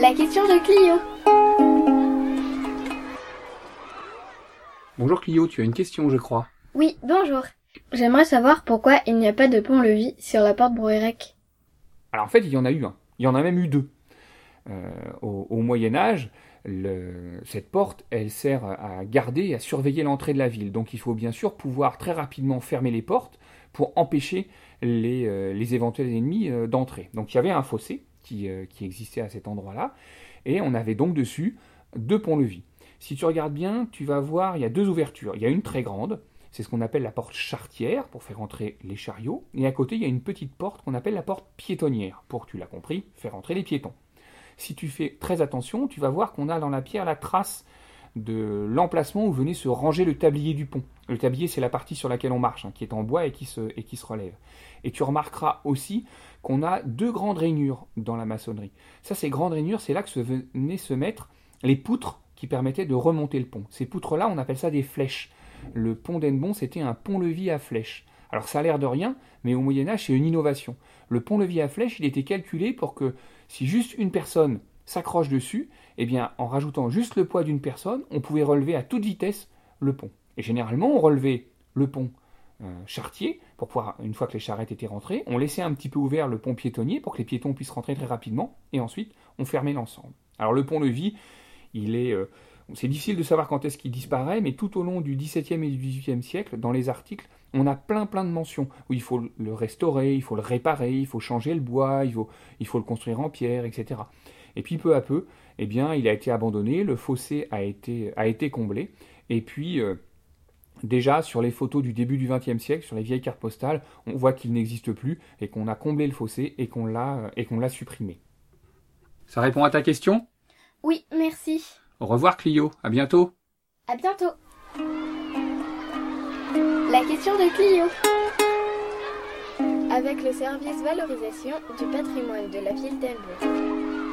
La question de Clio. Bonjour Clio, tu as une question, je crois. Oui, bonjour. J'aimerais savoir pourquoi il n'y a pas de pont-levis sur la porte Brouérec. Alors en fait, il y en a eu un. Il y en a même eu deux. Euh, au, au Moyen Âge, le- cette porte, elle sert à garder et à surveiller l'entrée de la ville. Donc il faut bien sûr pouvoir très rapidement fermer les portes pour empêcher les, euh, les éventuels ennemis euh, d'entrer. Donc il y avait un fossé qui, euh, qui existait à cet endroit-là, et on avait donc dessus deux ponts-levis. Si tu regardes bien, tu vas voir, il y a deux ouvertures. Il y a une très grande, c'est ce qu'on appelle la porte charretière pour faire entrer les chariots, et à côté il y a une petite porte qu'on appelle la porte piétonnière pour, tu l'as compris, faire entrer les piétons. Si tu fais très attention, tu vas voir qu'on a dans la pierre la trace de l'emplacement où venait se ranger le tablier du pont. Le tablier, c'est la partie sur laquelle on marche, hein, qui est en bois et qui, se, relève. Et tu remarqueras aussi qu'on a deux grandes rainures dans la maçonnerie. Ça, ces grandes rainures, c'est là que se venaient se mettre les poutres qui permettaient de remonter le pont. Ces poutres-là, on appelle ça des flèches. Le pont d'Ennebon, c'était un pont-levis à flèches. Alors ça a l'air de rien, mais au Moyen Âge, c'est une innovation. Le pont-levis à flèches, il était calculé pour que si juste une personne s'accroche dessus, eh bien, en rajoutant juste le poids d'une personne, on pouvait relever à toute vitesse le pont. Et généralement, on relevait le pont euh, charretier pour pouvoir, une fois que les charrettes étaient rentrées, on laissait un petit peu ouvert le pont piétonnier pour que les piétons puissent rentrer très rapidement, et ensuite, on fermait l'ensemble. Alors le pont-levis, il est, euh, c'est difficile de savoir quand est-ce qu'il disparaît, mais tout au long du XVIIe et du XVIIIe siècle, dans les articles, on a plein plein de mentions où il faut le restaurer, il faut le réparer, il faut changer le bois, il faut, il faut le construire en pierre, etc. Et puis peu à peu, eh bien, il a été abandonné, le fossé a été, a été comblé, et puis euh, déjà sur les photos du début du XXe siècle, sur les vieilles cartes postales, on voit qu'il n'existe plus et qu'on a comblé le fossé et qu'on l'a et qu'on l'a supprimé. Ça répond à ta question? Oui, merci. Au revoir Clio, à bientôt. À bientôt. La question de Clio. Avec le service valorisation du patrimoine de la ville d'Elbeuf.